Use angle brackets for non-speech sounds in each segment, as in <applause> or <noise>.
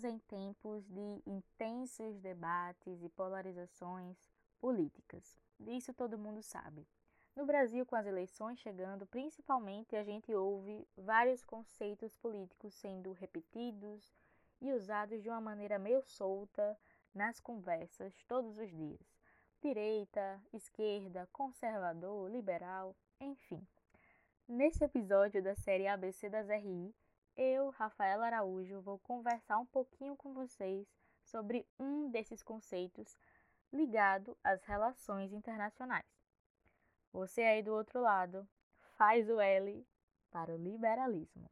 Vivemos em tempos de intensos debates e polarizações políticas. Disso todo mundo sabe. No Brasil, com as eleições chegando, principalmente a gente ouve vários conceitos políticos sendo repetidos e usados de uma maneira meio solta nas conversas todos os dias. Direita, esquerda, conservador, liberal, enfim. Nesse episódio da série ABC das RI, eu, Rafaela Araújo, vou conversar um pouquinho com vocês sobre um desses conceitos ligado às relações internacionais. Você aí do outro lado faz o L para o liberalismo.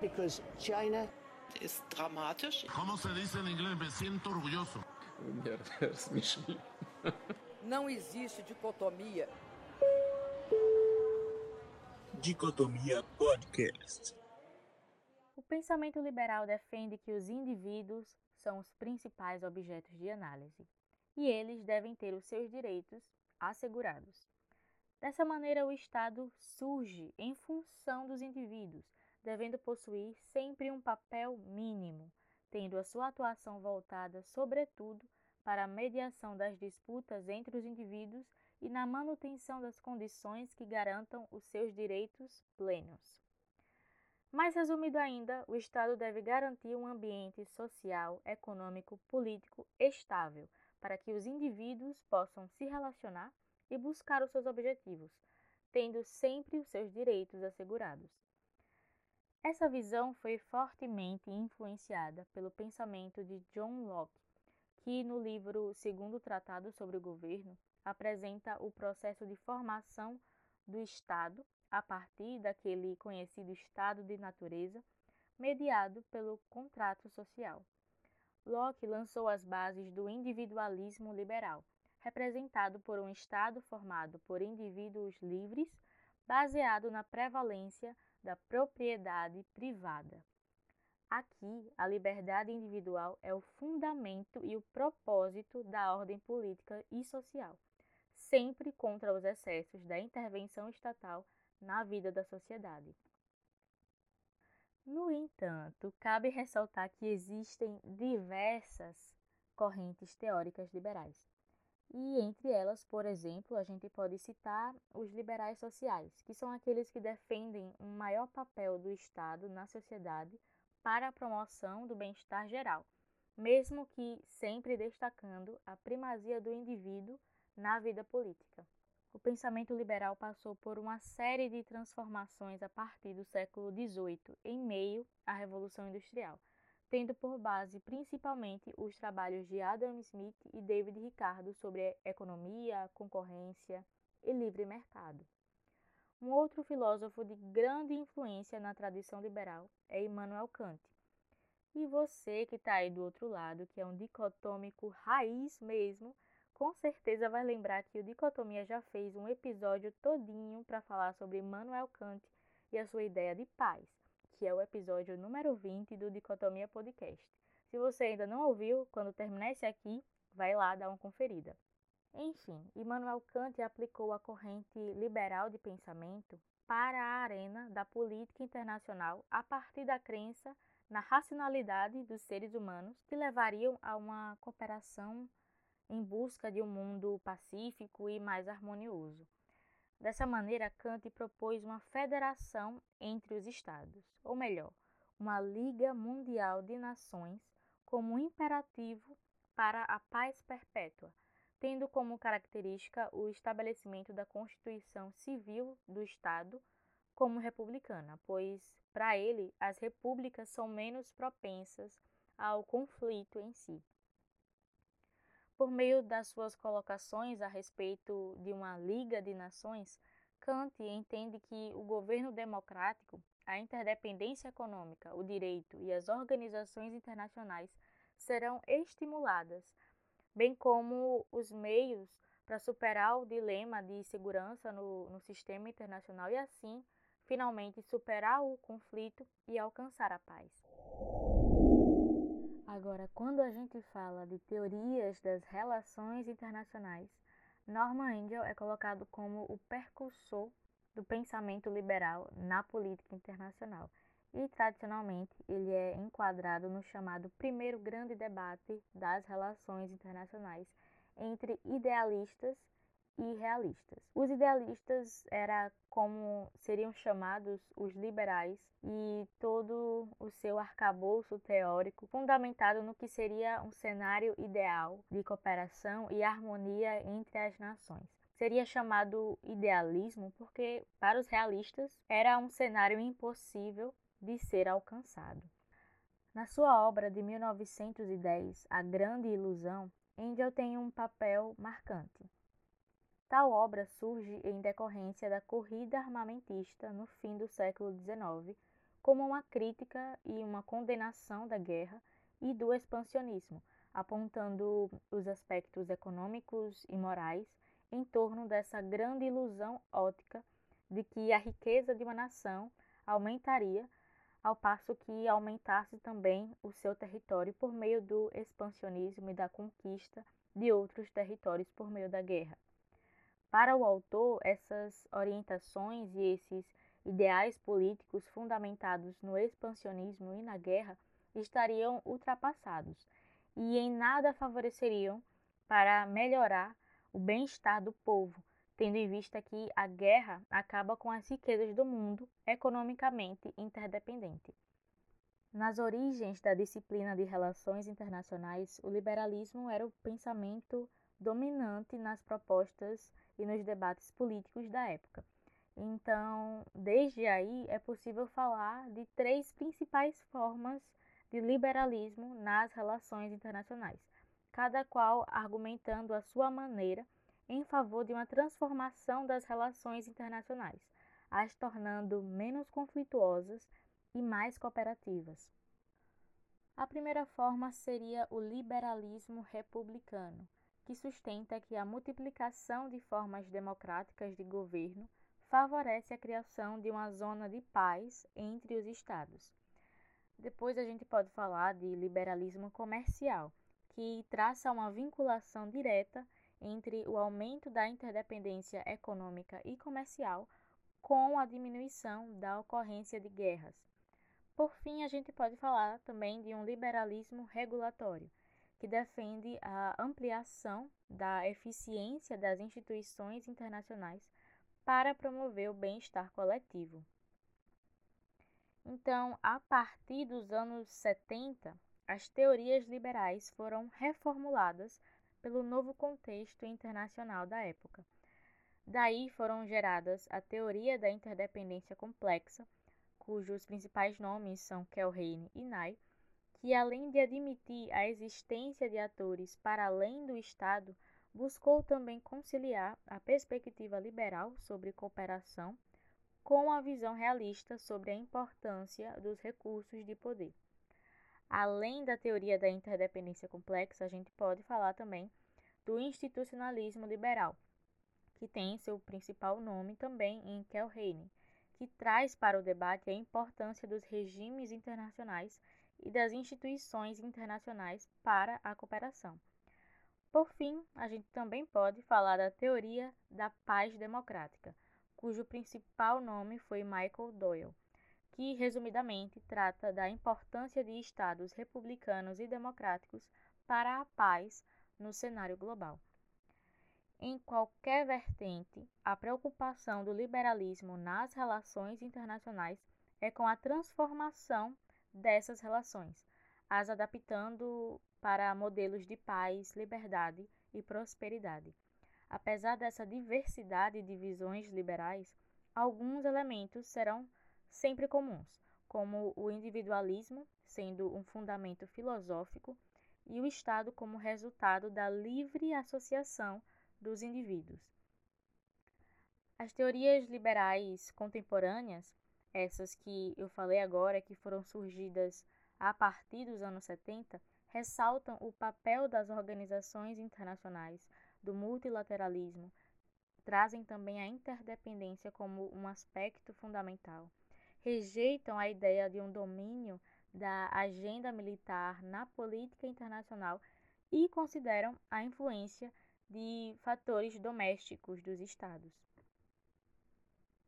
Because China ist dramatisch. ¿Cómo se dice en inglés? Me siento orgulloso. <laughs> Não existe dicotomia. Dicotomia Podcast. O pensamento liberal defende que os indivíduos são os principais objetos de análise e eles devem ter os seus direitos assegurados. Dessa maneira, o Estado surge em função dos indivíduos, devendo possuir sempre um papel mínimo, tendo a sua atuação voltada, sobretudo, para a mediação das disputas entre os indivíduos e na manutenção das condições que garantam os seus direitos plenos. Mais resumido ainda, o Estado deve garantir um ambiente social, econômico, político estável para que os indivíduos possam se relacionar e buscar os seus objetivos, tendo sempre os seus direitos assegurados. Essa visão foi fortemente influenciada pelo pensamento de John Locke, que no livro Segundo Tratado sobre o Governo apresenta o processo de formação do Estado a partir daquele conhecido estado de natureza mediado pelo contrato social. Locke lançou as bases do individualismo liberal, representado por um Estado formado por indivíduos livres, baseado na prevalência da propriedade privada. Aqui, a liberdade individual é o fundamento e o propósito da ordem política e social, sempre contra os excessos da intervenção estatal na vida da sociedade. No entanto, cabe ressaltar que existem diversas correntes teóricas liberais. E entre elas, por exemplo, a gente pode citar os liberais sociais, que são aqueles que defendem um maior papel do Estado na sociedade para a promoção do bem-estar geral, mesmo que sempre destacando a primazia do indivíduo na vida política. O pensamento liberal passou por uma série de transformações a partir do século XVIII, em meio à Revolução Industrial tendo por base principalmente os trabalhos de Adam Smith e David Ricardo sobre economia, concorrência e livre mercado. Um outro filósofo de grande influência na tradição liberal é Immanuel Kant. E você que está aí do outro lado, que é um dicotômico raiz mesmo, com certeza vai lembrar que o Dicotomia já fez um episódio todinho para falar sobre Immanuel Kant e a sua ideia de paz que é o episódio número 20 do Dicotomia Podcast. Se você ainda não ouviu, quando terminar esse aqui, vai lá dar uma conferida. Enfim, Immanuel Kant aplicou a corrente liberal de pensamento para a arena da política internacional a partir da crença na racionalidade dos seres humanos que levariam a uma cooperação em busca de um mundo pacífico e mais harmonioso. Dessa maneira, Kant propôs uma federação entre os Estados, ou melhor, uma Liga Mundial de Nações como imperativo para a paz perpétua, tendo como característica o estabelecimento da Constituição Civil do Estado como republicana, pois, para ele, as repúblicas são menos propensas ao conflito em si. Por meio das suas colocações a respeito de uma Liga de Nações, Kant entende que o governo democrático, a interdependência econômica, o direito e as organizações internacionais serão estimuladas, bem como os meios para superar o dilema de segurança no, no sistema internacional e, assim, finalmente superar o conflito e alcançar a paz. Agora, quando a gente fala de teorias das relações internacionais, Norman Angel é colocado como o percursor do pensamento liberal na política internacional. E tradicionalmente ele é enquadrado no chamado primeiro grande debate das relações internacionais entre idealistas e realistas. Os idealistas era como seriam chamados os liberais e todo o seu arcabouço teórico fundamentado no que seria um cenário ideal de cooperação e harmonia entre as nações. Seria chamado idealismo porque para os realistas era um cenário impossível de ser alcançado. Na sua obra de 1910, A Grande Ilusão, Engel tem um papel marcante. Tal obra surge em decorrência da corrida armamentista no fim do século XIX, como uma crítica e uma condenação da guerra e do expansionismo, apontando os aspectos econômicos e morais em torno dessa grande ilusão ótica de que a riqueza de uma nação aumentaria, ao passo que aumentasse também o seu território por meio do expansionismo e da conquista de outros territórios por meio da guerra. Para o autor, essas orientações e esses ideais políticos fundamentados no expansionismo e na guerra estariam ultrapassados e em nada favoreceriam para melhorar o bem-estar do povo, tendo em vista que a guerra acaba com as riquezas do mundo economicamente interdependente. Nas origens da disciplina de relações internacionais, o liberalismo era o pensamento dominante nas propostas e nos debates políticos da época. Então, desde aí é possível falar de três principais formas de liberalismo nas relações internacionais, cada qual argumentando a sua maneira em favor de uma transformação das relações internacionais, as tornando menos conflituosas e mais cooperativas. A primeira forma seria o liberalismo republicano que sustenta que a multiplicação de formas democráticas de governo favorece a criação de uma zona de paz entre os estados. Depois a gente pode falar de liberalismo comercial, que traça uma vinculação direta entre o aumento da interdependência econômica e comercial com a diminuição da ocorrência de guerras. Por fim, a gente pode falar também de um liberalismo regulatório, que defende a ampliação da eficiência das instituições internacionais para promover o bem-estar coletivo. Então, a partir dos anos 70, as teorias liberais foram reformuladas pelo novo contexto internacional da época. Daí foram geradas a teoria da interdependência complexa, cujos principais nomes são Keohane e Nye, que, além de admitir a existência de atores para além do Estado, buscou também conciliar a perspectiva liberal sobre cooperação com a visão realista sobre a importância dos recursos de poder. Além da teoria da interdependência complexa, a gente pode falar também do institucionalismo liberal, que tem seu principal nome também em Keohane, que traz para o debate a importância dos regimes internacionais e das instituições internacionais para a cooperação. Por fim, a gente também pode falar da teoria da paz democrática, cujo principal nome foi Michael Doyle, que resumidamente trata da importância de estados republicanos e democráticos para a paz no cenário global. Em qualquer vertente, a preocupação do liberalismo nas relações internacionais é com a transformação dessas relações, as adaptando para modelos de paz, liberdade e prosperidade. Apesar dessa diversidade de visões liberais, alguns elementos serão sempre comuns, como o individualismo, sendo um fundamento filosófico, e o Estado como resultado da livre associação dos indivíduos. As teorias liberais contemporâneas essas que eu falei agora, que foram surgidas a partir dos anos 70, ressaltam o papel das organizações internacionais, do multilateralismo, trazem também a interdependência como um aspecto fundamental, rejeitam a ideia de um domínio da agenda militar na política internacional e consideram a influência de fatores domésticos dos estados.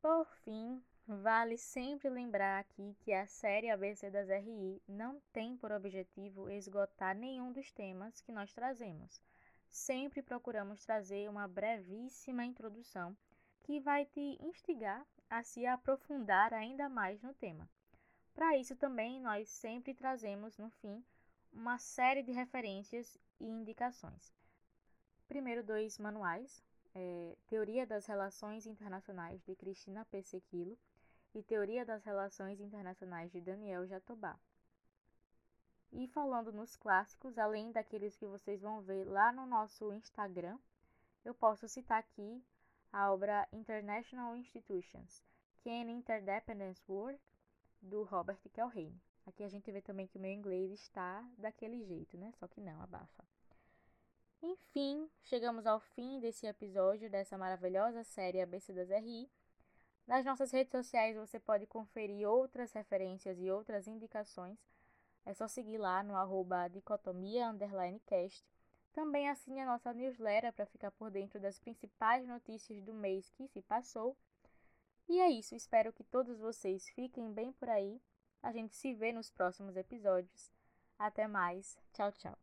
Por fim, Vale sempre lembrar aqui que a série ABC das RI não tem por objetivo esgotar nenhum dos temas que nós trazemos. Sempre procuramos trazer uma brevíssima introdução que vai te instigar a se aprofundar ainda mais no tema. Para isso também nós sempre trazemos no fim uma série de referências e indicações. Primeiro dois manuais, é, Teoria das Relações Internacionais de Cristina P. Sequilo e Teoria das Relações Internacionais de Daniel Jatobá. E falando nos clássicos, além daqueles que vocês vão ver lá no nosso Instagram, eu posso citar aqui a obra International Institutions, Can Interdependence Work, do Robert Kelheim. Aqui a gente vê também que o meu inglês está daquele jeito, né? Só que não, abafa. Enfim, chegamos ao fim desse episódio dessa maravilhosa série ABC das RI. Nas nossas redes sociais você pode conferir outras referências e outras indicações. É só seguir lá no arroba dicotomia cast. Também assine a nossa newsletter para ficar por dentro das principais notícias do mês que se passou. E é isso, espero que todos vocês fiquem bem por aí. A gente se vê nos próximos episódios. Até mais. Tchau, tchau.